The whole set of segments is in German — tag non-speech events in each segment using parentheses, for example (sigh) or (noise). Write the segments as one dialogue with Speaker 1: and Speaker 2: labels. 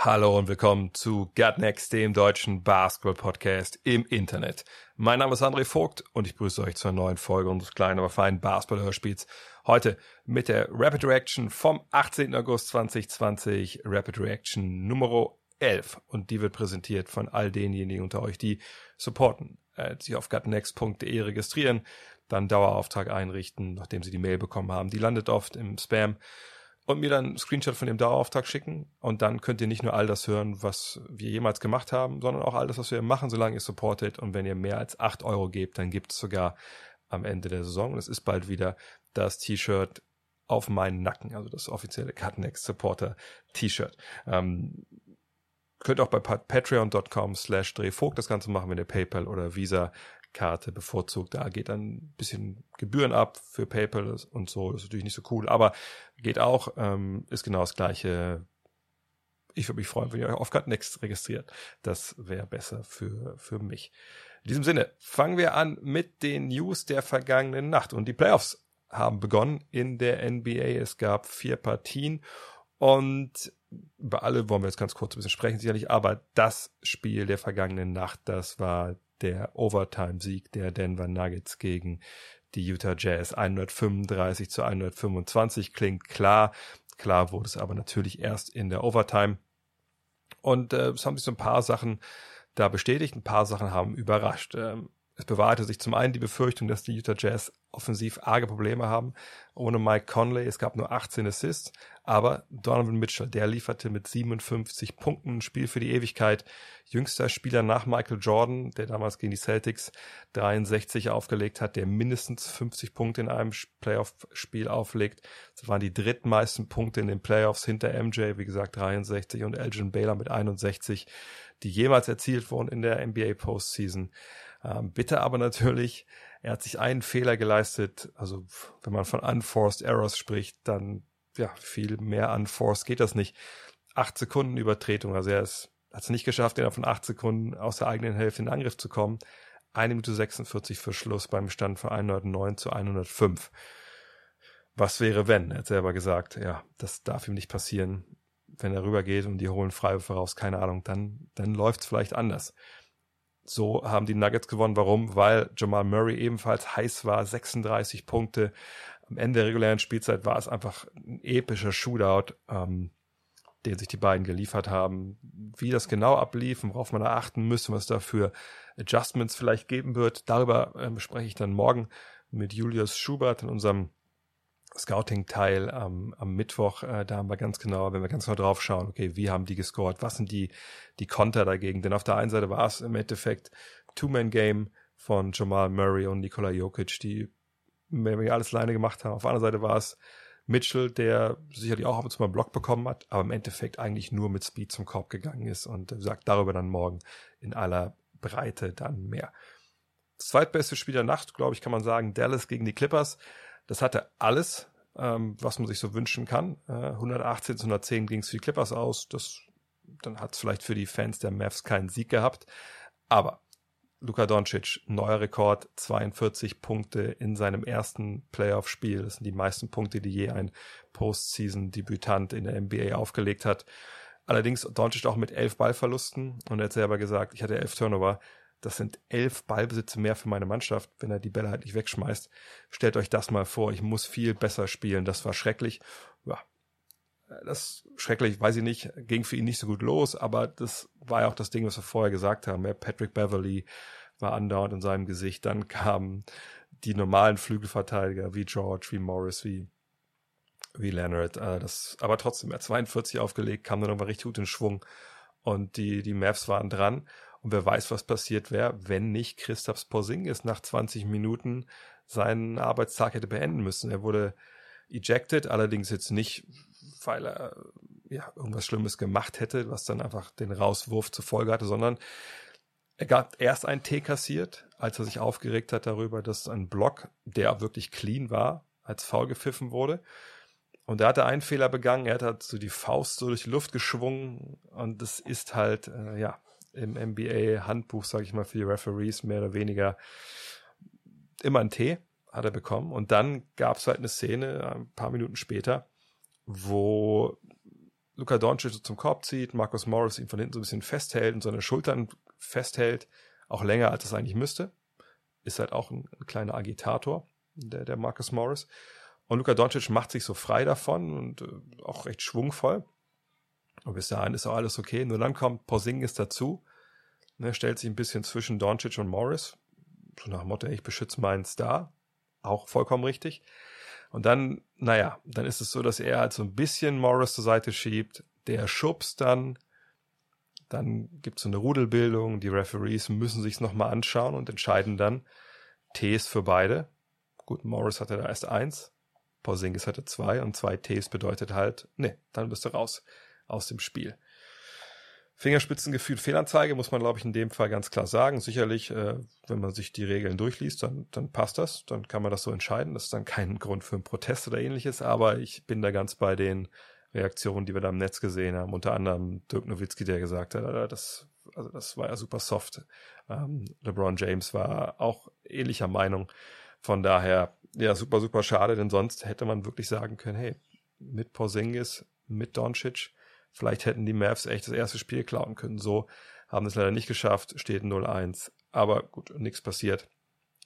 Speaker 1: Hallo und willkommen zu Gut Next, dem deutschen Basketball-Podcast im Internet. Mein Name ist André Vogt und ich grüße euch zur neuen Folge unseres kleinen, aber feinen Basketball-Hörspiels. Heute mit der Rapid Reaction vom 18. August 2020, Rapid Reaction Nummer 11. Und die wird präsentiert von all denjenigen unter euch, die supporten, äh, sich auf gutnext.de registrieren, dann Dauerauftrag einrichten, nachdem sie die Mail bekommen haben. Die landet oft im Spam und mir dann einen Screenshot von dem Dauerauftrag schicken. Und dann könnt ihr nicht nur all das hören, was wir jemals gemacht haben, sondern auch all das, was wir machen, solange ihr supportet. Und wenn ihr mehr als acht Euro gebt, dann gibt es sogar am Ende der Saison, und es ist bald wieder, das T-Shirt auf meinen Nacken, also das offizielle Cutnext Supporter T-Shirt. Ähm, könnt auch bei patreon.com slash drehvogt das Ganze machen, wenn ihr PayPal oder Visa Karte bevorzugt. Da geht dann ein bisschen Gebühren ab für PayPal und so. Das ist natürlich nicht so cool, aber geht auch. Ähm, ist genau das gleiche. Ich würde mich freuen, wenn ihr euch auf Next registriert. Das wäre besser für, für mich. In diesem Sinne fangen wir an mit den News der vergangenen Nacht. Und die Playoffs haben begonnen in der NBA. Es gab vier Partien und über alle wollen wir jetzt ganz kurz ein bisschen sprechen, sicherlich. Aber das Spiel der vergangenen Nacht, das war der Overtime-Sieg der Denver Nuggets gegen die Utah Jazz. 135 zu 125 klingt klar. Klar wurde es aber natürlich erst in der Overtime. Und äh, es haben sich so ein paar Sachen da bestätigt, ein paar Sachen haben überrascht. Ähm, es bewahrte sich zum einen die Befürchtung, dass die Utah Jazz offensiv arge Probleme haben. Ohne Mike Conley, es gab nur 18 Assists, aber Donovan Mitchell, der lieferte mit 57 Punkten ein Spiel für die Ewigkeit. Jüngster Spieler nach Michael Jordan, der damals gegen die Celtics 63 aufgelegt hat, der mindestens 50 Punkte in einem Playoff-Spiel auflegt. Das waren die drittmeisten Punkte in den Playoffs hinter MJ, wie gesagt 63 und Elgin Baylor mit 61, die jemals erzielt wurden in der NBA Postseason. Ähm, bitte aber natürlich, er hat sich einen Fehler geleistet. Also wenn man von unforced errors spricht, dann ja viel mehr unforced geht das nicht. Acht Sekunden Übertretung, also er ist hat es nicht geschafft, innerhalb von acht Sekunden aus der eigenen Hälfte in den Angriff zu kommen. Eine Minute 46 für Schluss beim Stand von 109 zu 105. Was wäre, wenn? Er hat selber gesagt, ja, das darf ihm nicht passieren. Wenn er rübergeht und die holen Freiwürfe raus, keine Ahnung, dann, dann läuft es vielleicht anders. So haben die Nuggets gewonnen. Warum? Weil Jamal Murray ebenfalls heiß war, 36 Punkte. Am Ende der regulären Spielzeit war es einfach ein epischer Shootout, ähm, den sich die beiden geliefert haben. Wie das genau ablief und worauf man da achten müsste, was da für Adjustments vielleicht geben wird, darüber äh, spreche ich dann morgen mit Julius Schubert in unserem Scouting-Teil am, am Mittwoch, äh, da haben wir ganz genau, wenn wir ganz genau drauf schauen, okay, wie haben die gescored, was sind die, die Konter dagegen? Denn auf der einen Seite war es im Endeffekt Two-Man-Game von Jamal Murray und Nikola Jokic, die mehr alles alleine gemacht haben. Auf der anderen Seite war es Mitchell, der sicherlich auch ab und zu mal einen Block bekommen hat, aber im Endeffekt eigentlich nur mit Speed zum Korb gegangen ist und sagt darüber dann morgen in aller Breite dann mehr. Das zweitbeste Spiel der Nacht, glaube ich, kann man sagen, Dallas gegen die Clippers. Das hatte alles, ähm, was man sich so wünschen kann. Äh, 118 zu 110 ging es für die Clippers aus. Das, dann hat es vielleicht für die Fans der Mavs keinen Sieg gehabt. Aber Luka Doncic, neuer Rekord, 42 Punkte in seinem ersten Playoff-Spiel. Das sind die meisten Punkte, die je ein Postseason-Debütant in der NBA aufgelegt hat. Allerdings Doncic auch mit elf Ballverlusten und er hat selber gesagt, ich hatte elf Turnover. Das sind elf Ballbesitze mehr für meine Mannschaft, wenn er die Bälle halt nicht wegschmeißt. Stellt euch das mal vor, ich muss viel besser spielen. Das war schrecklich. Ja, das schrecklich, weiß ich nicht, ging für ihn nicht so gut los, aber das war ja auch das Ding, was wir vorher gesagt haben. Patrick Beverly war andauernd in seinem Gesicht. Dann kamen die normalen Flügelverteidiger wie George, wie Morris, wie, wie Leonard. Äh, das, aber trotzdem, er hat 42 aufgelegt, kam dann nochmal richtig gut in Schwung. Und die, die Mavs waren dran. Und wer weiß, was passiert wäre, wenn nicht Christoph Porzingis nach 20 Minuten seinen Arbeitstag hätte beenden müssen. Er wurde ejected, allerdings jetzt nicht, weil er ja irgendwas Schlimmes gemacht hätte, was dann einfach den Rauswurf zur Folge hatte, sondern er gab erst einen T kassiert, als er sich aufgeregt hat darüber, dass ein Block, der wirklich clean war, als faul gepfiffen wurde. Und er hatte einen Fehler begangen, er hat halt so die Faust so durch die Luft geschwungen und das ist halt, äh, ja, im NBA-Handbuch, sage ich mal, für die Referees mehr oder weniger immer ein T hat er bekommen. Und dann gab es halt eine Szene, ein paar Minuten später, wo Luka Doncic zum Korb zieht, Marcus Morris ihn von hinten so ein bisschen festhält und seine Schultern festhält, auch länger als es eigentlich müsste. Ist halt auch ein, ein kleiner Agitator, der, der Marcus Morris. Und Luka Doncic macht sich so frei davon und äh, auch recht schwungvoll. Und bis dahin ist auch alles okay. Nur dann kommt Porzingis dazu. Ne, stellt sich ein bisschen zwischen Doncic und Morris. So nach dem Motto, ich beschütze meinen Star. Auch vollkommen richtig. Und dann, naja, dann ist es so, dass er halt so ein bisschen Morris zur Seite schiebt. Der schubst dann. Dann gibt es so eine Rudelbildung. Die Referees müssen sich's nochmal anschauen und entscheiden dann Ts für beide. Gut, Morris hatte da erst eins. Porzingis hatte zwei und zwei Ts bedeutet halt, nee, dann bist du raus aus dem Spiel. Fingerspitzengefühl, Fehlanzeige muss man, glaube ich, in dem Fall ganz klar sagen. Sicherlich, äh, wenn man sich die Regeln durchliest, dann, dann passt das, dann kann man das so entscheiden. Das ist dann kein Grund für einen Protest oder ähnliches, aber ich bin da ganz bei den Reaktionen, die wir da im Netz gesehen haben. Unter anderem Dirk Nowitzki, der gesagt hat, das, also das war ja super soft. Ähm, LeBron James war auch ähnlicher Meinung. Von daher, ja, super, super schade, denn sonst hätte man wirklich sagen können, hey, mit Porzingis, mit Doncic, Vielleicht hätten die Mavs echt das erste Spiel klauen können. So haben es leider nicht geschafft, steht 0-1. Aber gut, nichts passiert.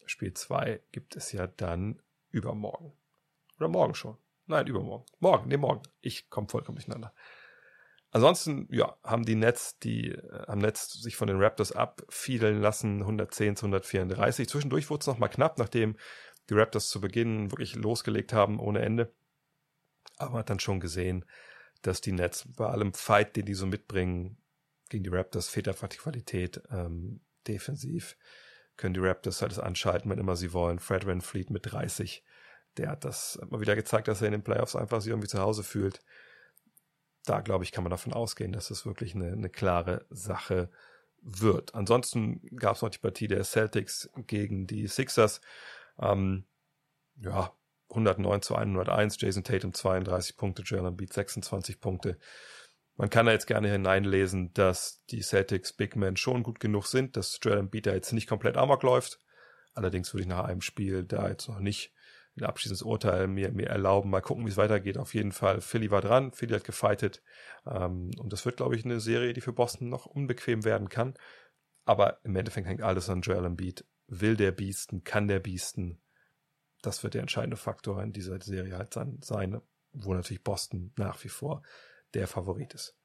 Speaker 1: Spiel 2 gibt es ja dann übermorgen. Oder morgen schon. Nein, übermorgen. Morgen, nee, morgen. Ich komme vollkommen durcheinander. Ansonsten, ja, haben die Nets, die äh, am Netz sich von den Raptors abfiedeln lassen, 110 zu 134. Zwischendurch wurde es nochmal knapp, nachdem die Raptors zu Beginn wirklich losgelegt haben ohne Ende. Aber man hat dann schon gesehen, dass die Nets bei allem Fight, den die so mitbringen, gegen die Raptors fehlt einfach die Qualität. Ähm, defensiv können die Raptors halt das anschalten, wenn immer sie wollen. Fred Van Fleet mit 30, der hat das immer wieder gezeigt, dass er in den Playoffs einfach sich irgendwie zu Hause fühlt. Da, glaube ich, kann man davon ausgehen, dass es wirklich eine, eine klare Sache wird. Ansonsten gab es noch die Partie der Celtics gegen die Sixers. Ähm, ja, 109 zu 101, Jason Tatum 32 Punkte, Joel Embiid 26 Punkte. Man kann da jetzt gerne hineinlesen, dass die Celtics Big Men schon gut genug sind, dass Joel Embiid da jetzt nicht komplett amok läuft. Allerdings würde ich nach einem Spiel da jetzt noch nicht ein abschließendes Urteil mir, mir erlauben. Mal gucken, wie es weitergeht. Auf jeden Fall, Philly war dran, Philly hat gefightet. Ähm, und das wird, glaube ich, eine Serie, die für Boston noch unbequem werden kann. Aber im Endeffekt hängt alles an Joel Embiid. Will der Biesten, kann der Biesten das wird der entscheidende Faktor in dieser Serie halt sein, wo natürlich Boston nach wie vor der Favorit ist.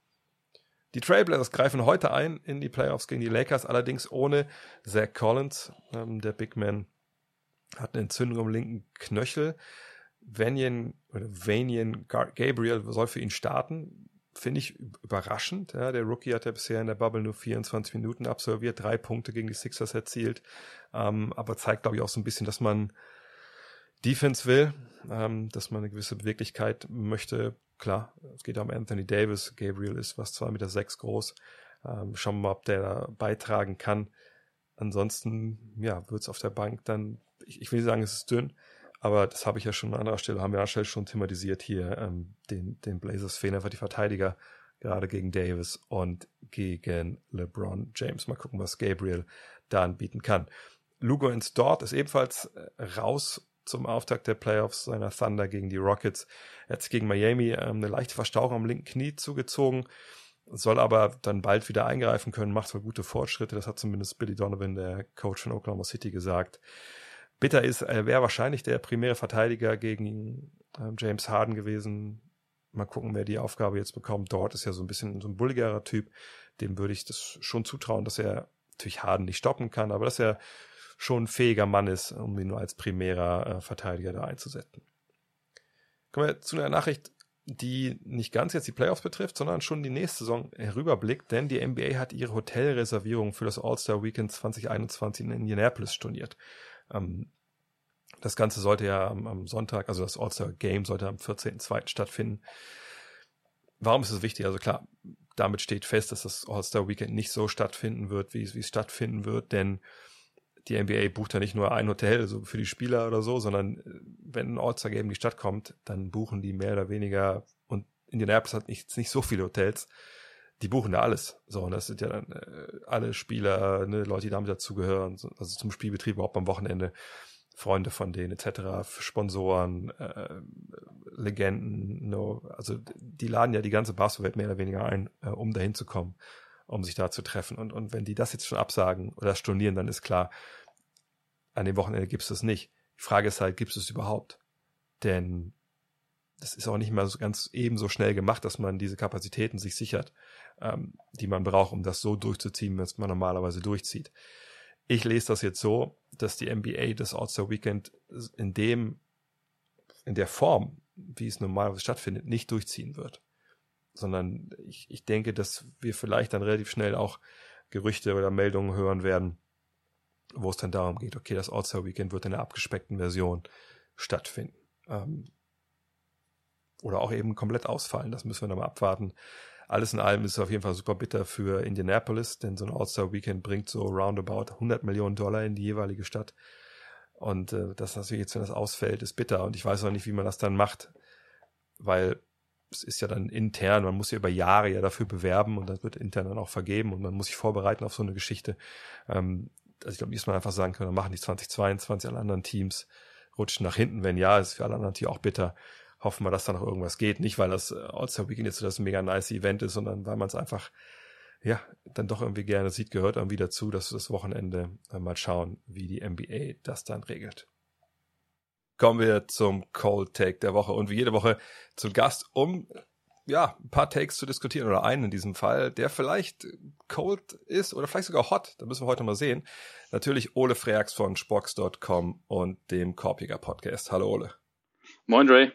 Speaker 1: Die Trailblazers greifen heute ein in die Playoffs gegen die Lakers, allerdings ohne Zach Collins. Ähm, der Big Man hat eine Entzündung am linken Knöchel. Vanian oder Vanian Gabriel soll für ihn starten. Finde ich überraschend. Ja, der Rookie hat ja bisher in der Bubble nur 24 Minuten absolviert, drei Punkte gegen die Sixers erzielt, ähm, aber zeigt, glaube ich, auch so ein bisschen, dass man Defense will, ähm, dass man eine gewisse Beweglichkeit möchte. Klar, es geht um Anthony Davis. Gabriel ist was zwei Meter sechs groß. Ähm, schauen wir mal, ob der da beitragen kann. Ansonsten, ja, wird es auf der Bank dann, ich, ich will sagen, es ist dünn, aber das habe ich ja schon an anderer Stelle, haben wir an Stelle schon thematisiert hier, ähm, den, den Blazers fehlen einfach die Verteidiger, gerade gegen Davis und gegen LeBron James. Mal gucken, was Gabriel da anbieten kann. Lugo ins Dort ist ebenfalls äh, raus zum Auftakt der Playoffs seiner Thunder gegen die Rockets. Er hat sich gegen Miami ähm, eine leichte Verstauchung am linken Knie zugezogen, soll aber dann bald wieder eingreifen können, macht wohl gute Fortschritte. Das hat zumindest Billy Donovan, der Coach von Oklahoma City, gesagt. Bitter ist, er wäre wahrscheinlich der primäre Verteidiger gegen ähm, James Harden gewesen. Mal gucken, wer die Aufgabe jetzt bekommt. Dort ist ja so ein bisschen so ein bulligerer Typ. Dem würde ich das schon zutrauen, dass er natürlich Harden nicht stoppen kann, aber dass er schon ein fähiger Mann ist, um ihn nur als primärer äh, Verteidiger da einzusetzen. Kommen wir zu einer Nachricht, die nicht ganz jetzt die Playoffs betrifft, sondern schon die nächste Saison herüberblickt, denn die NBA hat ihre Hotelreservierung für das All-Star Weekend 2021 in Indianapolis storniert. Ähm, das Ganze sollte ja am, am Sonntag, also das All-Star Game sollte am 14.02. stattfinden. Warum ist es wichtig? Also klar, damit steht fest, dass das All-Star Weekend nicht so stattfinden wird, wie es, wie es stattfinden wird, denn die NBA bucht ja nicht nur ein Hotel so für die Spieler oder so, sondern äh, wenn ein All-Star Game in die Stadt kommt, dann buchen die mehr oder weniger und Indianapolis hat nicht, nicht so viele Hotels, die buchen da alles. So, und das sind ja dann äh, alle Spieler, ne, Leute, die damit dazugehören, so, also zum Spielbetrieb überhaupt am Wochenende, Freunde von denen etc., Sponsoren, äh, Legenden, no, also die laden ja die ganze Basketballwelt mehr oder weniger ein, äh, um dahin zu kommen, um sich da zu treffen. Und, und wenn die das jetzt schon absagen oder stornieren, dann ist klar, an dem Wochenende gibt es das nicht. Die Frage ist halt, gibt es es überhaupt? Denn das ist auch nicht mal so ganz ebenso schnell gemacht, dass man diese Kapazitäten sich sichert, ähm, die man braucht, um das so durchzuziehen, was man normalerweise durchzieht. Ich lese das jetzt so, dass die NBA das All-Star Weekend in dem, in der Form, wie es normalerweise stattfindet, nicht durchziehen wird. Sondern ich, ich denke, dass wir vielleicht dann relativ schnell auch Gerüchte oder Meldungen hören werden, wo es dann darum geht, okay, das All-Star Weekend wird in einer abgespeckten Version stattfinden. Ähm, oder auch eben komplett ausfallen. Das müssen wir dann mal abwarten. Alles in allem ist es auf jeden Fall super bitter für Indianapolis, denn so ein All-Star-Weekend bringt so roundabout 100 Millionen Dollar in die jeweilige Stadt. Und äh, das natürlich jetzt, wenn das ausfällt, ist bitter. Und ich weiß auch nicht, wie man das dann macht, weil es ist ja dann intern, man muss ja über Jahre ja dafür bewerben und das wird intern dann auch vergeben und man muss sich vorbereiten auf so eine Geschichte. Ähm, also ich glaube, wie man einfach sagen können, dann machen die 2022 alle anderen Teams, rutschen nach hinten. Wenn ja, ist für alle anderen natürlich auch bitter hoffen wir, dass da noch irgendwas geht. Nicht, weil das äh, All-Star Weekend jetzt so das mega nice Event ist, sondern weil man es einfach, ja, dann doch irgendwie gerne sieht, gehört irgendwie dazu, dass wir das Wochenende äh, mal schauen, wie die NBA das dann regelt. Kommen wir zum Cold Take der Woche und wie jede Woche zu Gast, um ja, ein paar Takes zu diskutieren oder einen in diesem Fall, der vielleicht cold ist oder vielleicht sogar hot. Da müssen wir heute mal sehen. Natürlich Ole Freaks von Spox.com und dem Korpiger Podcast. Hallo Ole.
Speaker 2: Moin Dre.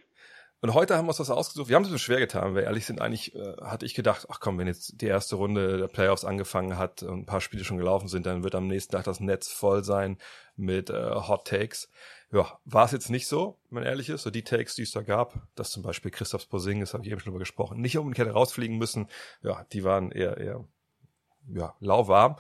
Speaker 1: Und heute haben wir uns das ausgesucht. Wir haben es bisschen schwer getan, wir ehrlich sind. Eigentlich äh, hatte ich gedacht, ach komm, wenn jetzt die erste Runde der Playoffs angefangen hat und ein paar Spiele schon gelaufen sind, dann wird am nächsten Tag das Netz voll sein mit äh, Hot Takes. Ja, war es jetzt nicht so, wenn man ehrlich ist. So die Takes, die es da gab, dass zum Beispiel Christoph Posing, das habe ich eben schon drüber gesprochen, nicht unbedingt hätte rausfliegen müssen. Ja, die waren eher, eher ja, lauwarm.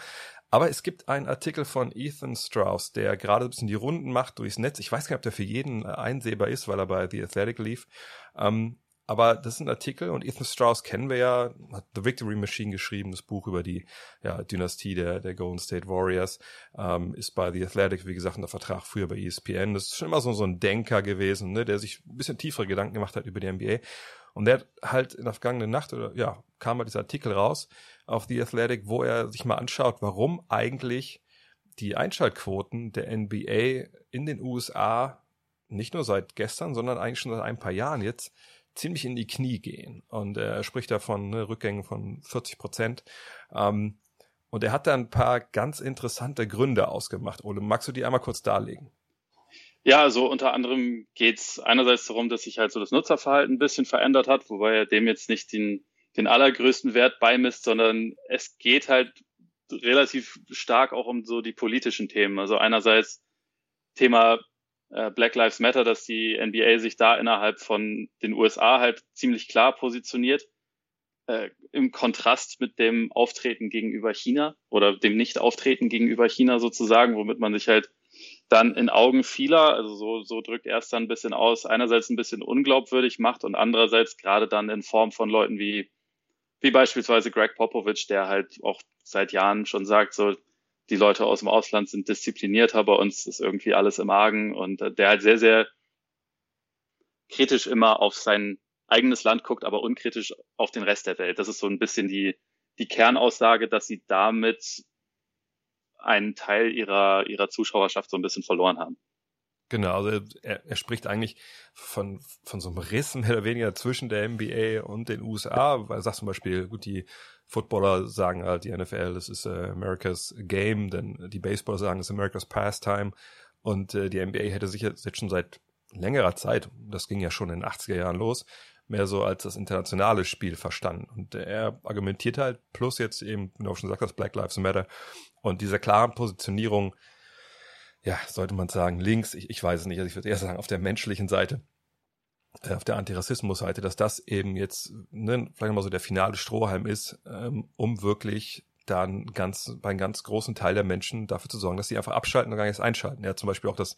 Speaker 1: Aber es gibt einen Artikel von Ethan Strauss, der gerade ein bisschen die Runden macht durchs Netz. Ich weiß gar nicht, ob der für jeden einsehbar ist, weil er bei The Athletic lief. Ähm, aber das ist ein Artikel und Ethan Strauss kennen wir ja, hat The Victory Machine geschrieben, das Buch über die ja, Dynastie der, der Golden State Warriors, ähm, ist bei The Athletic, wie gesagt, unter Vertrag früher bei ESPN. Das ist schon immer so, so ein Denker gewesen, ne, der sich ein bisschen tiefere Gedanken gemacht hat über die NBA. Und der hat halt in der vergangenen Nacht oder ja, kam mal dieser Artikel raus auf The Athletic, wo er sich mal anschaut, warum eigentlich die Einschaltquoten der NBA in den USA nicht nur seit gestern, sondern eigentlich schon seit ein paar Jahren jetzt ziemlich in die Knie gehen. Und er spricht davon ne, Rückgängen von 40 Prozent. Ähm, und er hat da ein paar ganz interessante Gründe ausgemacht. Ole, magst du die einmal kurz darlegen?
Speaker 2: Ja, also unter anderem geht es einerseits darum, dass sich halt so das Nutzerverhalten ein bisschen verändert hat, wobei er dem jetzt nicht den, den allergrößten Wert beimisst, sondern es geht halt relativ stark auch um so die politischen Themen. Also einerseits Thema äh, Black Lives Matter, dass die NBA sich da innerhalb von den USA halt ziemlich klar positioniert, äh, im Kontrast mit dem Auftreten gegenüber China oder dem Nicht-Auftreten gegenüber China sozusagen, womit man sich halt dann in Augen vieler, also so, so drückt er es dann ein bisschen aus, einerseits ein bisschen unglaubwürdig macht und andererseits gerade dann in Form von Leuten wie, wie beispielsweise Greg Popovich, der halt auch seit Jahren schon sagt, so, die Leute aus dem Ausland sind disziplinierter, bei uns ist irgendwie alles im Argen und äh, der halt sehr, sehr kritisch immer auf sein eigenes Land guckt, aber unkritisch auf den Rest der Welt. Das ist so ein bisschen die, die Kernaussage, dass sie damit einen Teil ihrer, ihrer Zuschauerschaft so ein bisschen verloren haben.
Speaker 1: Genau, also er, er spricht eigentlich von, von so einem Riss mehr oder weniger zwischen der NBA und den USA, weil er sagt zum Beispiel, gut, die Footballer sagen halt, die NFL, das ist äh, America's Game, denn die Baseballer sagen, das ist America's Pastime und äh, die NBA hätte sich jetzt schon seit längerer Zeit, das ging ja schon in den 80er Jahren los, mehr so als das internationale Spiel verstanden. Und er argumentiert halt, plus jetzt eben, wie du auch schon gesagt hast, Black Lives Matter und dieser klaren Positionierung, ja, sollte man sagen, links, ich, ich weiß es nicht, also ich würde eher sagen, auf der menschlichen Seite, äh, auf der Antirassismus-Seite, dass das eben jetzt ne, vielleicht mal so der finale Strohhalm ist, ähm, um wirklich dann ganz bei einem ganz großen Teil der Menschen dafür zu sorgen, dass sie einfach abschalten und gar nichts einschalten. Hat zum Beispiel auch das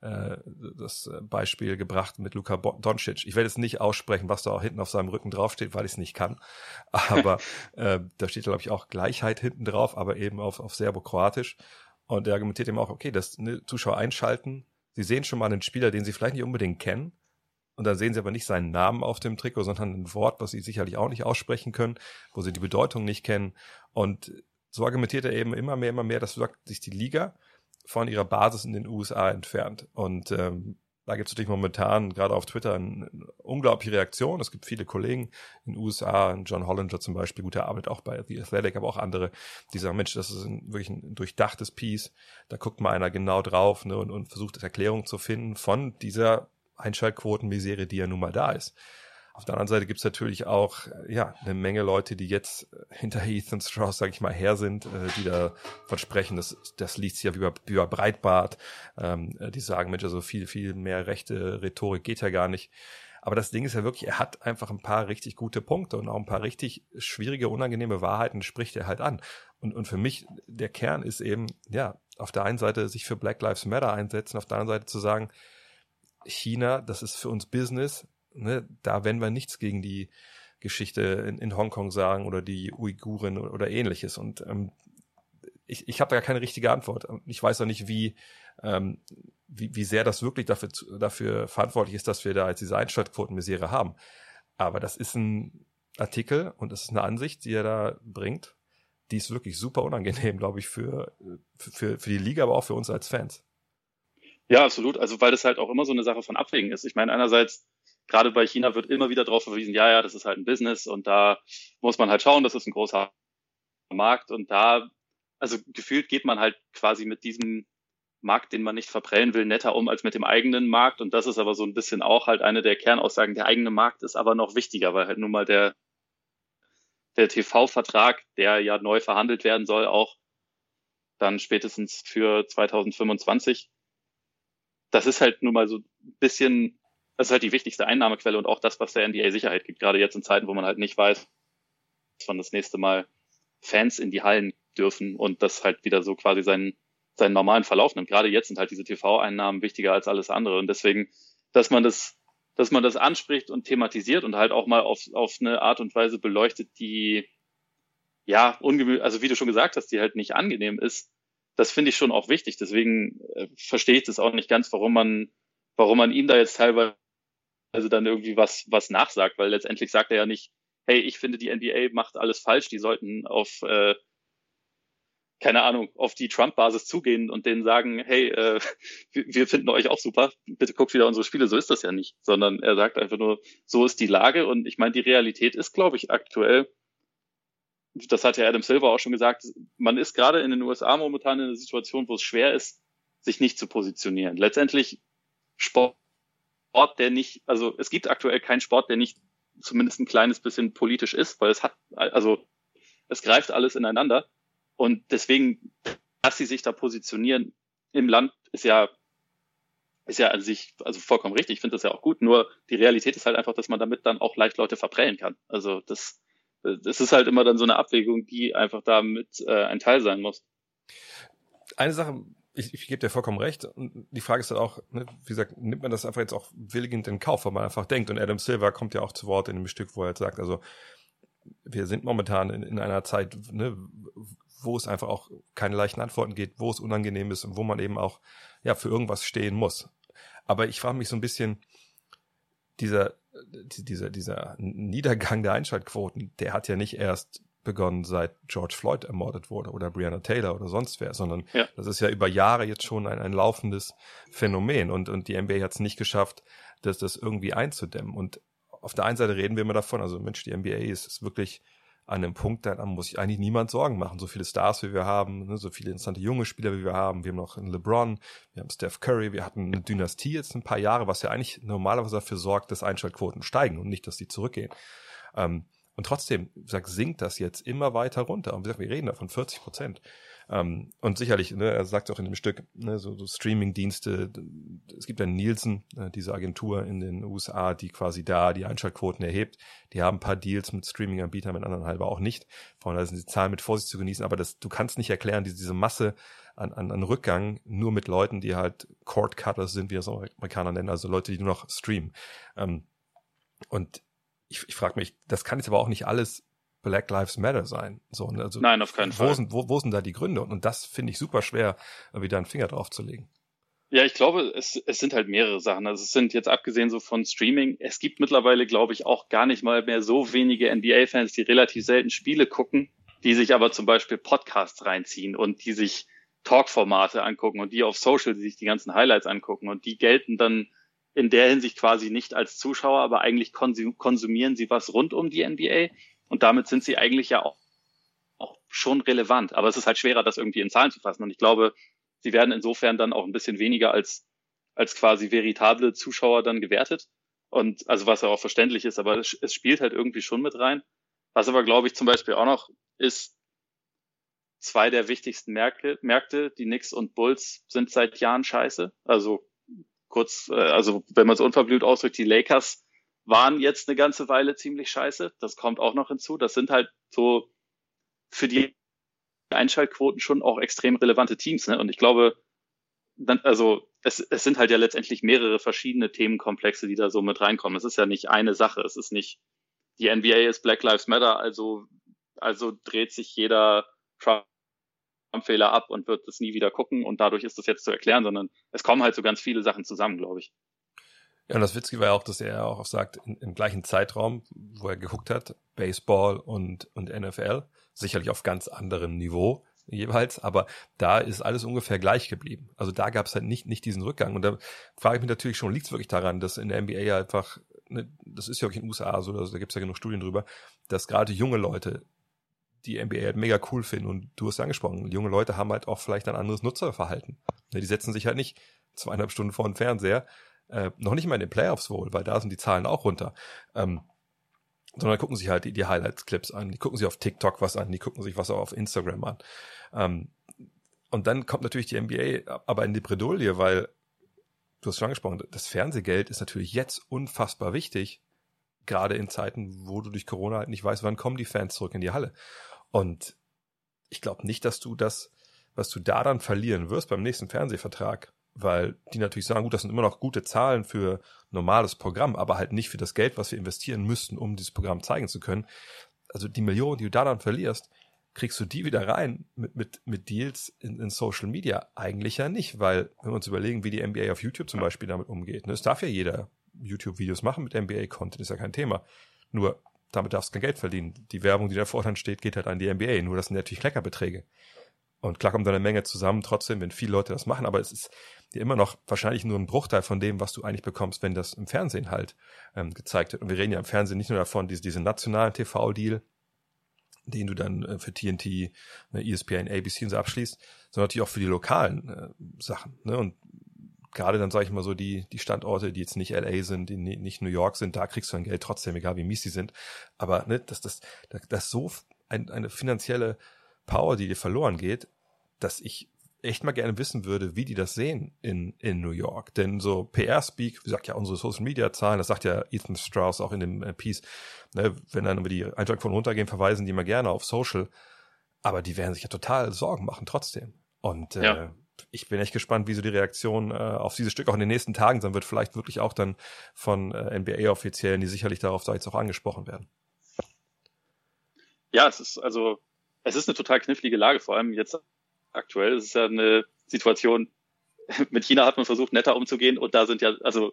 Speaker 1: äh, das Beispiel gebracht mit Luka Doncic. Ich werde jetzt nicht aussprechen, was da auch hinten auf seinem Rücken draufsteht, weil ich es nicht kann. (laughs) Aber äh, da steht, glaube ich, auch Gleichheit hinten drauf, aber eben auf, auf Serbo-Kroatisch. Und er argumentiert eben auch, okay, dass ne, Zuschauer einschalten, sie sehen schon mal einen Spieler, den sie vielleicht nicht unbedingt kennen, und dann sehen sie aber nicht seinen Namen auf dem Trikot, sondern ein Wort, was sie sicherlich auch nicht aussprechen können, wo sie die Bedeutung nicht kennen. Und so argumentiert er eben immer mehr, immer mehr, dass sich die Liga von ihrer Basis in den USA entfernt. Und ähm, da gibt es natürlich momentan gerade auf Twitter eine, unglaubliche Reaktion. Es gibt viele Kollegen in den USA, John Hollinger zum Beispiel, gute Arbeit auch bei The Athletic, aber auch andere, die sagen, Mensch, das ist ein, wirklich ein durchdachtes Piece. Da guckt mal einer genau drauf ne, und, und versucht Erklärungen zu finden von dieser Einschaltquotenmisere, die ja nun mal da ist. Auf der anderen Seite gibt's natürlich auch ja eine Menge Leute, die jetzt hinter Ethan Strauss, sage ich mal, her sind, äh, die da von sprechen. Das, das liest ja wie bei, wie bei Breitbart. Ähm, die sagen, Mensch, also viel, viel mehr rechte Rhetorik geht ja gar nicht. Aber das Ding ist ja wirklich, er hat einfach ein paar richtig gute Punkte und auch ein paar richtig schwierige, unangenehme Wahrheiten spricht er halt an. Und, und für mich, der Kern ist eben, ja, auf der einen Seite sich für Black Lives Matter einsetzen, auf der anderen Seite zu sagen, China, das ist für uns Business, ne, da werden wir nichts gegen die Geschichte in, in Hongkong sagen oder die Uiguren oder, ähnliches. Und ähm, ich, ich habe da keine richtige Antwort. Ich weiß auch nicht, wie, ähm, wie, wie sehr das wirklich dafür, dafür verantwortlich ist, dass wir da jetzt diese Einschaltquotenmisere haben. Aber das ist ein Artikel und das ist eine Ansicht, die er da bringt. Die ist wirklich super unangenehm, glaube ich, für, für, für die Liga, aber auch für uns als Fans.
Speaker 2: Ja, absolut. Also weil das halt auch immer so eine Sache von Abwägen ist. Ich meine, einerseits, gerade bei China wird immer wieder darauf verwiesen, ja, ja, das ist halt ein Business und da muss man halt schauen, das ist ein großer Markt und da, also gefühlt geht man halt quasi mit diesem Markt, den man nicht verprellen will, netter um als mit dem eigenen Markt. Und das ist aber so ein bisschen auch halt eine der Kernaussagen. Der eigene Markt ist aber noch wichtiger, weil halt nun mal der, der TV-Vertrag, der ja neu verhandelt werden soll, auch dann spätestens für 2025 das ist halt nun mal so ein bisschen, das ist halt die wichtigste Einnahmequelle und auch das, was der NBA Sicherheit gibt, gerade jetzt in Zeiten, wo man halt nicht weiß, wann das nächste Mal Fans in die Hallen dürfen und das halt wieder so quasi seinen, seinen normalen Verlauf nimmt. Gerade jetzt sind halt diese TV-Einnahmen wichtiger als alles andere und deswegen, dass man das, dass man das anspricht und thematisiert und halt auch mal auf, auf eine Art und Weise beleuchtet, die ja, ungemü also wie du schon gesagt hast, die halt nicht angenehm ist, das finde ich schon auch wichtig. Deswegen äh, verstehe ich das auch nicht ganz, warum man, warum man ihm da jetzt teilweise dann irgendwie was, was nachsagt, weil letztendlich sagt er ja nicht, hey, ich finde, die NBA macht alles falsch, die sollten auf, äh, keine Ahnung, auf die Trump-Basis zugehen und denen sagen, hey, äh, (laughs) wir finden euch auch super, bitte guckt wieder unsere Spiele. So ist das ja nicht, sondern er sagt einfach nur, so ist die Lage und ich meine, die Realität ist, glaube ich, aktuell, das hat ja Adam Silver auch schon gesagt, man ist gerade in den USA momentan in einer Situation, wo es schwer ist, sich nicht zu positionieren. Letztendlich Sport, der nicht, also es gibt aktuell keinen Sport, der nicht zumindest ein kleines bisschen politisch ist, weil es hat, also es greift alles ineinander. Und deswegen, dass sie sich da positionieren im Land, ist ja, ist ja an sich, also vollkommen richtig. Ich finde das ja auch gut. Nur die Realität ist halt einfach, dass man damit dann auch leicht Leute verprellen kann. Also das, es ist halt immer dann so eine Abwägung, die einfach damit äh, ein Teil sein muss.
Speaker 1: Eine Sache, ich, ich gebe dir vollkommen recht. Und die Frage ist halt auch, ne, wie gesagt, nimmt man das einfach jetzt auch willigend in Kauf, weil man einfach denkt. Und Adam Silver kommt ja auch zu Wort in dem Stück, wo er jetzt sagt, also wir sind momentan in, in einer Zeit, ne, wo es einfach auch keine leichten Antworten geht, wo es unangenehm ist und wo man eben auch ja für irgendwas stehen muss. Aber ich frage mich so ein bisschen, dieser dieser, dieser Niedergang der Einschaltquoten, der hat ja nicht erst begonnen, seit George Floyd ermordet wurde oder Breonna Taylor oder sonst wer, sondern ja. das ist ja über Jahre jetzt schon ein, ein laufendes Phänomen und, und die NBA hat es nicht geschafft, das, das irgendwie einzudämmen. Und auf der einen Seite reden wir immer davon, also Mensch, die NBA ist, ist wirklich an einem Punkt, da muss sich eigentlich niemand Sorgen machen. So viele Stars, wie wir haben, ne, so viele interessante junge Spieler, wie wir haben. Wir haben noch LeBron, wir haben Steph Curry, wir hatten eine Dynastie jetzt ein paar Jahre, was ja eigentlich normalerweise dafür sorgt, dass Einschaltquoten steigen und nicht, dass die zurückgehen. Ähm, Und trotzdem, gesagt, sinkt das jetzt immer weiter runter. Und wie gesagt, wir reden da von 40 Prozent. Ähm, und sicherlich, ne, er sagt auch in dem Stück, ne, so, so Streaming-Dienste, es gibt ja Nielsen, äh, diese Agentur in den USA, die quasi da die Einschaltquoten erhebt. Die haben ein paar Deals mit Streaming-Anbietern, mit anderen halber auch nicht. Von daher sind die Zahlen mit Vorsicht zu genießen, aber das, du kannst nicht erklären, diese, diese Masse an, an, an Rückgang nur mit Leuten, die halt Cord Cutters sind, wie das Amerikaner nennen, also Leute, die nur noch streamen. Ähm, und ich, ich frage mich, das kann jetzt aber auch nicht alles Black Lives Matter sein. So, ne? also,
Speaker 2: Nein, auf keinen
Speaker 1: wo
Speaker 2: Fall.
Speaker 1: Sind, wo, wo sind da die Gründe? Und, und das finde ich super schwer, wieder einen Finger drauf zu legen.
Speaker 2: Ja, ich glaube, es, es sind halt mehrere Sachen. Also es sind jetzt abgesehen so von Streaming, es gibt mittlerweile, glaube ich, auch gar nicht mal mehr so wenige NBA-Fans, die relativ selten Spiele gucken, die sich aber zum Beispiel Podcasts reinziehen und die sich Talk-Formate angucken und die auf Social die sich die ganzen Highlights angucken und die gelten dann in der Hinsicht quasi nicht als Zuschauer, aber eigentlich konsumieren sie was rund um die NBA und damit sind sie eigentlich ja auch, auch schon relevant. Aber es ist halt schwerer, das irgendwie in Zahlen zu fassen. Und ich glaube, sie werden insofern dann auch ein bisschen weniger als, als quasi veritable Zuschauer dann gewertet. Und also was ja auch verständlich ist, aber es, es spielt halt irgendwie schon mit rein. Was aber, glaube ich, zum Beispiel auch noch ist, zwei der wichtigsten Märkte, Märkte, die Knicks und Bulls, sind seit Jahren scheiße. Also kurz, äh, also wenn man es unverblüht ausdrückt, die Lakers waren jetzt eine ganze Weile ziemlich scheiße. Das kommt auch noch hinzu. Das sind halt so für die Einschaltquoten schon auch extrem relevante Teams. Ne? Und ich glaube, dann, also es, es sind halt ja letztendlich mehrere verschiedene Themenkomplexe, die da so mit reinkommen. Es ist ja nicht eine Sache. Es ist nicht, die NBA ist Black Lives Matter, also, also dreht sich jeder Trump-Fehler ab und wird das nie wieder gucken und dadurch ist das jetzt zu erklären, sondern es kommen halt so ganz viele Sachen zusammen, glaube ich.
Speaker 1: Ja, und das Witzige war ja auch, dass er auch sagt, in, im gleichen Zeitraum, wo er geguckt hat, Baseball und, und NFL, sicherlich auf ganz anderem Niveau jeweils, aber da ist alles ungefähr gleich geblieben. Also da gab es halt nicht, nicht diesen Rückgang. Und da frage ich mich natürlich schon, liegt es wirklich daran, dass in der NBA ja einfach, ne, das ist ja auch in den USA so, also da gibt es ja genug Studien drüber, dass gerade junge Leute die NBA halt mega cool finden. Und du hast ja angesprochen, junge Leute haben halt auch vielleicht ein anderes Nutzerverhalten. Ne, die setzen sich halt nicht zweieinhalb Stunden vor den Fernseher äh, noch nicht mal in den Playoffs wohl, weil da sind die Zahlen auch runter. Ähm, sondern gucken sich halt die, die Highlights-Clips an, die gucken sich auf TikTok was an, die gucken sich was auch auf Instagram an. Ähm, und dann kommt natürlich die NBA aber in die Bredouille, weil du hast schon angesprochen, das Fernsehgeld ist natürlich jetzt unfassbar wichtig, gerade in Zeiten, wo du durch Corona halt nicht weißt, wann kommen die Fans zurück in die Halle. Und ich glaube nicht, dass du das, was du da dann verlieren wirst beim nächsten Fernsehvertrag, weil die natürlich sagen, gut, das sind immer noch gute Zahlen für normales Programm, aber halt nicht für das Geld, was wir investieren müssten, um dieses Programm zeigen zu können. Also die Millionen, die du da dann verlierst, kriegst du die wieder rein mit, mit, mit Deals in, in Social Media? Eigentlich ja nicht, weil wenn wir uns überlegen, wie die NBA auf YouTube zum Beispiel damit umgeht, ne, es darf ja jeder YouTube-Videos machen mit NBA-Content, ist ja kein Thema. Nur damit darfst du kein Geld verdienen. Die Werbung, die davor dann steht, geht halt an die NBA. Nur das sind natürlich Kleckerbeträge. Und klar kommt da eine Menge zusammen, trotzdem, wenn viele Leute das machen, aber es ist ja immer noch wahrscheinlich nur ein Bruchteil von dem, was du eigentlich bekommst, wenn das im Fernsehen halt ähm, gezeigt wird. Und wir reden ja im Fernsehen nicht nur davon, diese, diese nationalen TV-Deal, den du dann äh, für TNT, ne, ESPN, ABC und so abschließt, sondern natürlich auch für die lokalen äh, Sachen. Ne? Und gerade dann sage ich mal so die die Standorte, die jetzt nicht LA sind, die nicht New York sind, da kriegst du dein Geld trotzdem, egal wie mies die sind. Aber ne, dass das das so ein, eine finanzielle Power, die dir verloren geht, dass ich echt mal gerne wissen würde, wie die das sehen in, in New York. Denn so PR-Speak, wie sagt ja unsere Social-Media-Zahlen, das sagt ja Ethan Strauss auch in dem äh, Piece, ne, wenn dann über die Einschlagquoten runtergehen, verweisen die immer gerne auf Social. Aber die werden sich ja total Sorgen machen trotzdem. Und äh, ja. Ich bin echt gespannt, wie so die Reaktion äh, auf dieses Stück auch in den nächsten Tagen sein wird. Vielleicht wirklich auch dann von äh, NBA-Offiziellen, die sicherlich darauf da jetzt auch angesprochen werden.
Speaker 2: Ja, es ist also es ist eine total knifflige Lage, vor allem jetzt aktuell. Es ist ja eine Situation, (laughs) mit China hat man versucht, netter umzugehen und da sind ja, also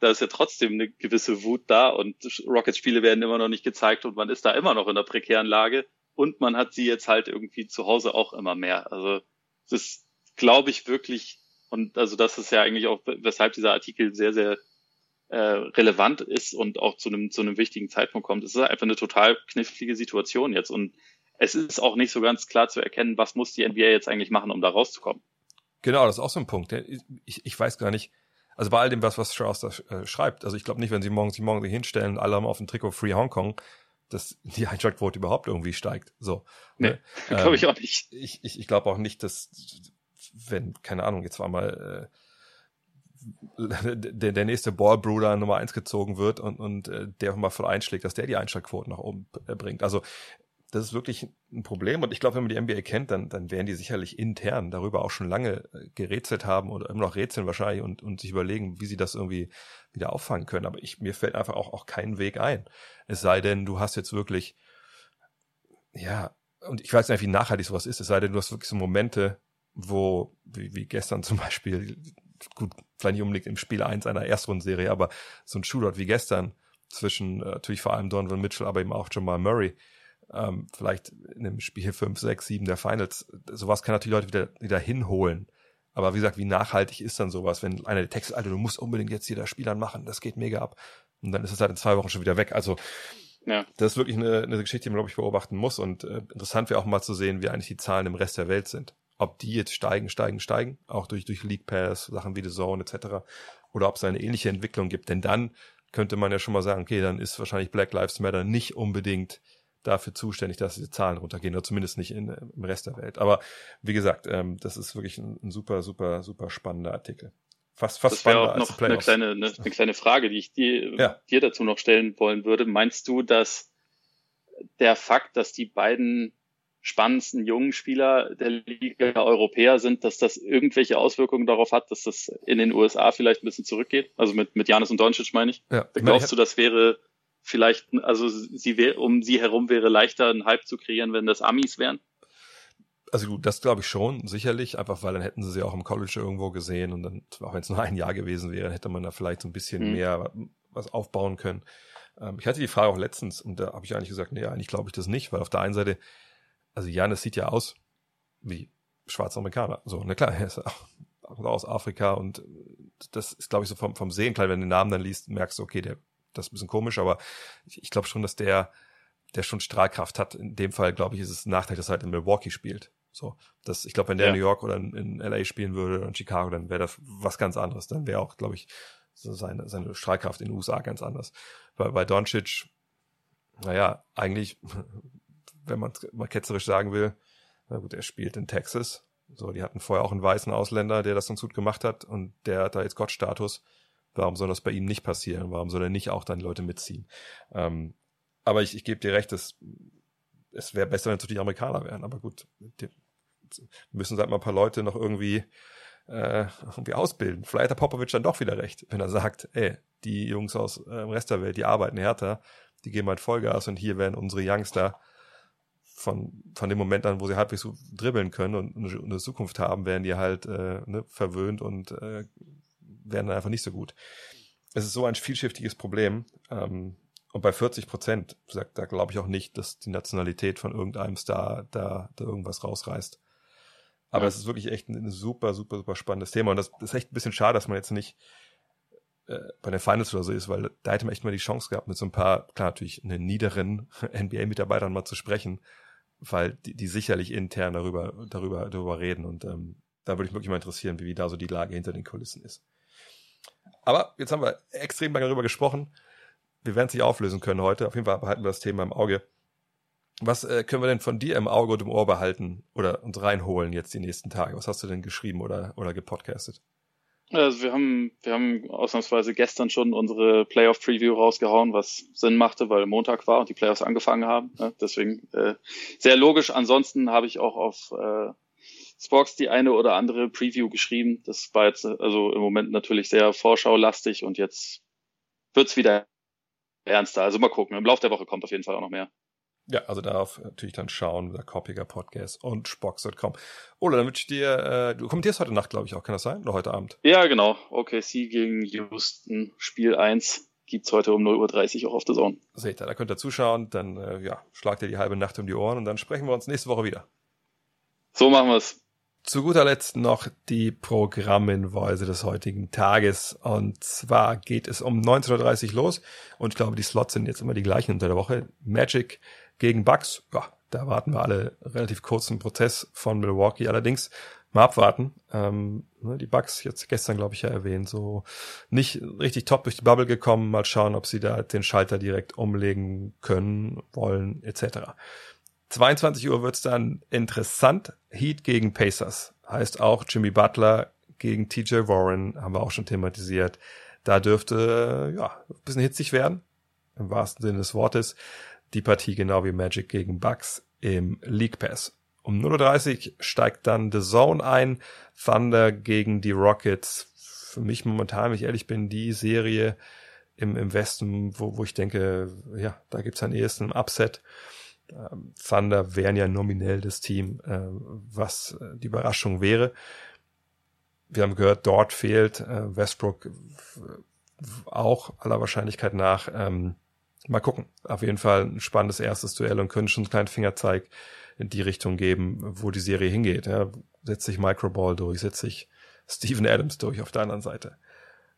Speaker 2: da ist ja trotzdem eine gewisse Wut da und Rockets-Spiele werden immer noch nicht gezeigt und man ist da immer noch in einer prekären Lage und man hat sie jetzt halt irgendwie zu Hause auch immer mehr. Also es ist, glaube ich, wirklich, und also das ist ja eigentlich auch, weshalb dieser Artikel sehr, sehr äh, relevant ist und auch zu einem, zu einem wichtigen Zeitpunkt kommt. Es ist einfach eine total knifflige Situation jetzt und es ist auch nicht so ganz klar zu erkennen, was muss die NBA jetzt eigentlich machen, um da rauszukommen.
Speaker 1: Genau, das ist auch so ein Punkt. Ich, ich weiß gar nicht, also bei all dem, was, was Strauss da äh, schreibt, also ich glaube nicht, wenn sie morgen sich morgen hinstellen, alle haben auf dem Trikot Free Hong Kong, dass (laughs) die Einschaltquote überhaupt irgendwie steigt. So.
Speaker 2: Nee,
Speaker 1: ne? (laughs)
Speaker 2: glaube ich auch nicht.
Speaker 1: Ich, ich, ich glaube auch nicht, dass, wenn, keine Ahnung, jetzt war mal äh, (laughs) der, der nächste Ballbruder Nummer eins gezogen wird und, und äh, der mal voll einschlägt, dass der die Einschlagquoten nach oben äh, bringt. Also das ist wirklich ein Problem. Und ich glaube, wenn man die NBA kennt, dann, dann werden die sicherlich intern darüber auch schon lange äh, gerätselt haben oder immer noch rätseln wahrscheinlich und, und sich überlegen, wie sie das irgendwie wieder auffangen können. Aber ich, mir fällt einfach auch, auch kein Weg ein. Es sei denn, du hast jetzt wirklich, ja, und ich weiß nicht, wie nachhaltig sowas ist, es sei denn, du hast wirklich so Momente, wo, wie, wie gestern zum Beispiel, gut, vielleicht nicht unbedingt im Spiel 1 einer Erstrundenserie, aber so ein Shootout wie gestern zwischen äh, natürlich vor allem Donovan Mitchell, aber eben auch Jamal Murray, ähm, vielleicht in einem Spiel 5, 6, 7 der Finals. Sowas kann natürlich Leute wieder, wieder hinholen. Aber wie gesagt, wie nachhaltig ist dann sowas, wenn einer der Texte, Alter, du musst unbedingt jetzt hier das Spiel anmachen, das geht mega ab. Und dann ist es halt in zwei Wochen schon wieder weg. Also,
Speaker 2: ja.
Speaker 1: das ist wirklich eine, eine Geschichte, die man, glaube ich, beobachten muss. Und äh, interessant wäre auch mal zu sehen, wie eigentlich die Zahlen im Rest der Welt sind. Ob die jetzt steigen, steigen, steigen, auch durch, durch League Pass, Sachen wie The Zone etc. Oder ob es eine ähnliche Entwicklung gibt. Denn dann könnte man ja schon mal sagen, okay, dann ist wahrscheinlich Black Lives Matter nicht unbedingt dafür zuständig, dass diese Zahlen runtergehen, oder zumindest nicht in, im Rest der Welt. Aber wie gesagt, ähm, das ist wirklich ein, ein super, super, super spannender Artikel. Fast, fast
Speaker 2: das wäre auch noch eine kleine, eine, eine, kleine Frage, die ich dir, ja. dir dazu noch stellen wollen würde. Meinst du, dass der Fakt, dass die beiden spannendsten jungen Spieler der Liga Europäer sind, dass das irgendwelche Auswirkungen darauf hat, dass das in den USA vielleicht ein bisschen zurückgeht? Also mit, mit Janis und Doncic meine ich.
Speaker 1: Ja,
Speaker 2: Glaubst du, das wäre vielleicht, also sie wär, um sie herum wäre leichter, einen Hype zu kreieren, wenn das Amis wären?
Speaker 1: Also gut, das glaube ich schon, sicherlich, einfach weil dann hätten sie sie auch im College irgendwo gesehen und dann, auch wenn es nur ein Jahr gewesen wäre, hätte man da vielleicht so ein bisschen mhm. mehr was aufbauen können. Ähm, ich hatte die Frage auch letztens und da habe ich eigentlich gesagt, nee, eigentlich glaube ich das nicht, weil auf der einen Seite, also Janis sieht ja aus wie schwarzer Amerikaner. So, na klar, (laughs) er ist auch aus Afrika und das ist, glaube ich, so vom, vom Sehen, klar, wenn du den Namen dann liest, merkst du, okay, der das ist ein bisschen komisch, aber ich, ich glaube schon, dass der, der schon Strahlkraft hat. In dem Fall, glaube ich, ist es ein Nachteil, dass er halt in Milwaukee spielt. So, das, ich glaube, wenn der ja. in New York oder in, in LA spielen würde oder in Chicago, dann wäre das was ganz anderes. Dann wäre auch, glaube ich, so seine, seine Strahlkraft in den USA ganz anders. Bei, bei Doncic, naja, eigentlich, wenn man mal ketzerisch sagen will, na gut, er spielt in Texas. So, die hatten vorher auch einen weißen Ausländer, der das ganz gut gemacht hat und der hat da jetzt Gottstatus. Warum soll das bei ihm nicht passieren? Warum soll er nicht auch dann Leute mitziehen? Ähm, aber ich, ich gebe dir recht, es, es wäre besser, wenn es die Amerikaner wären. Aber gut, die, müssen halt mal ein paar Leute noch irgendwie, äh, irgendwie ausbilden. Vielleicht hat Popovic dann doch wieder recht, wenn er sagt, ey, die Jungs aus äh, dem Rest der Welt, die arbeiten härter, die geben halt Vollgas und hier werden unsere Youngster von, von dem Moment an, wo sie halbwegs so dribbeln können und eine Zukunft haben, werden die halt äh, ne, verwöhnt und äh, werden dann einfach nicht so gut. Es ist so ein vielschichtiges Problem. Ähm, und bei 40 Prozent, sagt, da glaube ich auch nicht, dass die Nationalität von irgendeinem Star da, da irgendwas rausreißt. Aber es ja. ist wirklich echt ein, ein, super, super, super spannendes Thema. Und das ist echt ein bisschen schade, dass man jetzt nicht äh, bei den Finals oder so ist, weil da hätte man echt mal die Chance gehabt, mit so ein paar, klar natürlich einen niederen (laughs) NBA-Mitarbeitern mal zu sprechen, weil die, die sicherlich intern darüber, darüber, darüber reden. Und ähm, da würde ich wirklich mal interessieren, wie, wie da so die Lage hinter den Kulissen ist. Aber jetzt haben wir extrem lange darüber gesprochen. Wir werden es nicht auflösen können heute. Auf jeden Fall behalten wir das Thema im Auge. Was äh, können wir denn von dir im Auge und im Ohr behalten oder uns reinholen jetzt die nächsten Tage? Was hast du denn geschrieben oder, oder gepodcastet?
Speaker 2: Also wir haben, wir haben ausnahmsweise gestern schon unsere Playoff-Preview rausgehauen, was Sinn machte, weil Montag war und die Playoffs angefangen haben. Ne? Deswegen äh, sehr logisch. Ansonsten habe ich auch auf äh, Spox die eine oder andere Preview geschrieben. Das war jetzt also im Moment natürlich sehr vorschaulastig und jetzt wird's wieder ernster. Also mal gucken. Im Laufe der Woche kommt auf jeden Fall auch noch mehr.
Speaker 1: Ja, also darauf natürlich dann schauen, der Kopiger Podcast und Spox.com. Oder dann wünsche ich dir, äh, du kommentierst heute Nacht, glaube ich, auch, kann das sein? Oder heute Abend?
Speaker 2: Ja, genau. OKC gegen Houston, Spiel 1 gibt's heute um 0.30 Uhr auch auf der Zone.
Speaker 1: Seht ihr, da könnt ihr zuschauen, dann äh, ja, schlagt ihr die halbe Nacht um die Ohren und dann sprechen wir uns nächste Woche wieder.
Speaker 2: So machen wir's.
Speaker 1: Zu guter Letzt noch die Programminweise des heutigen Tages. Und zwar geht es um 19.30 Uhr los. Und ich glaube, die Slots sind jetzt immer die gleichen unter der Woche. Magic gegen Bucks. Ja, da warten wir alle relativ kurzen Prozess von Milwaukee. Allerdings mal abwarten. Ähm, Ne, die Bucks, jetzt gestern glaube ich ja erwähnt, so nicht richtig top durch die Bubble gekommen. Mal schauen, ob sie da den Schalter direkt umlegen können, wollen, etc. 22 Uhr wird's dann interessant. Heat gegen Pacers. Heißt auch Jimmy Butler gegen TJ Warren, haben wir auch schon thematisiert. Da dürfte, ja, ein bisschen hitzig werden. Im wahrsten Sinne des Wortes. Die Partie genau wie Magic gegen Bucks im League Pass. Um 0.30 Uhr steigt dann The Zone ein. Thunder gegen die Rockets. Für mich momentan, wenn ich ehrlich bin, die Serie im, im Westen, wo, wo ich denke, ja, da gibt's am ehesten ein Upset. Ähm, Thunder wären ja nominell das Team, äh, was äh, die Überraschung wäre. Wir haben gehört, dort fehlt äh, Westbrook auch aller Wahrscheinlichkeit nach. Ähm, mal gucken. Auf jeden Fall ein spannendes erstes Duell und können schon einen kleinen Fingerzeig in die Richtung geben, wo die Serie hingeht. Ja, setzt sich Microball durch, setzt sich Steven Adams durch auf der anderen Seite.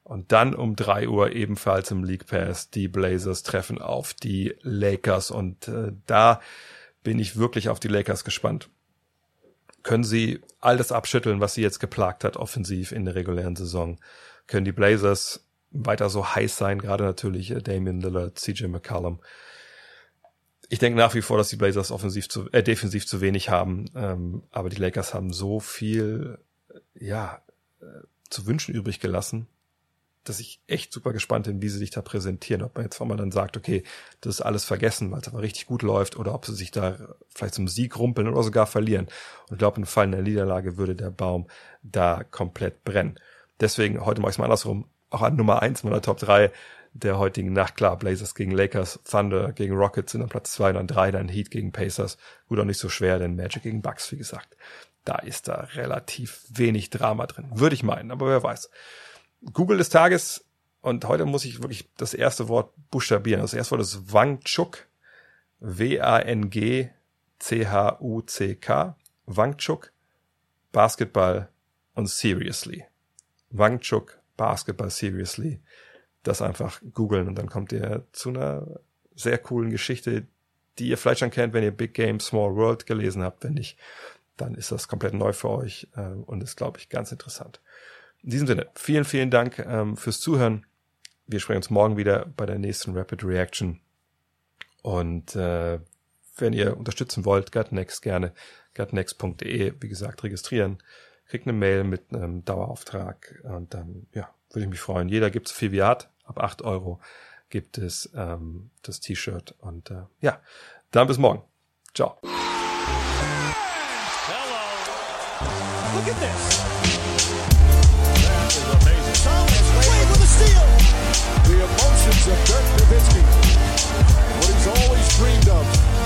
Speaker 1: Und dann um drei Uhr ebenfalls im League Pass die Blazers treffen auf die Lakers und äh, da bin ich wirklich auf die Lakers gespannt. Können sie all das abschütteln, was sie jetzt geplagt hat, offensiv in der regulären Saison? Können die Blazers weiter so heiß sein, gerade natürlich äh, Damian Lillard, CJ McCallum. Ich denke nach wie vor, dass die Blazers offensiv zu, äh, defensiv zu wenig haben, ähm, aber die Lakers haben so viel, äh, ja, äh, zu wünschen übrig gelassen, dass ich echt super gespannt bin, wie sie sich da präsentieren. Ob man jetzt mal dann sagt, okay, das ist alles vergessen, weil es aber richtig gut läuft, oder ob sie sich da vielleicht zum Sieg rumpeln oder sogar verlieren. Und ich glaube, im Fall einer Niederlage würde der Baum da komplett brennen. Deswegen, heute mache ich es mal andersrum, auch an Nummer eins meiner Top drei der heutigen Nacht. Klar, Blazers gegen Lakers, Thunder gegen Rockets sind an Platz zwei und dann drei, dann Heat gegen Pacers. Gut, auch nicht so schwer, denn Magic gegen Bucks, wie gesagt. Da ist da relativ wenig Drama drin. Würde ich meinen, aber wer weiß. Google des Tages. Und heute muss ich wirklich das erste Wort buchstabieren. Das erste Wort ist Wangchuk. W-A-N-G-C-H-U-C-K. Wangchuk. Basketball und Seriously. Wangchuk, Basketball Seriously. Das einfach googeln und dann kommt ihr zu einer sehr coolen Geschichte, die ihr vielleicht schon kennt, wenn ihr Big Game Small World gelesen habt. Wenn nicht, dann ist das komplett neu für euch äh, und ist, glaube ich, ganz interessant. In diesem Sinne, vielen, vielen Dank ähm, fürs Zuhören. Wir sprechen uns morgen wieder bei der nächsten Rapid Reaction. Und äh, wenn ihr unterstützen wollt, Gutnext gerne, gutnext.de, wie gesagt, registrieren. Kriegt eine Mail mit einem Dauerauftrag und dann, ja, würde ich mich freuen. Jeder gibt so viel wie er hat. Ab acht Euro gibt es ähm, das T-Shirt. Und äh, ja, dann bis morgen. Ciao.
Speaker 3: Hello. Look at this.
Speaker 4: The emotions of Dirk Nowitzki.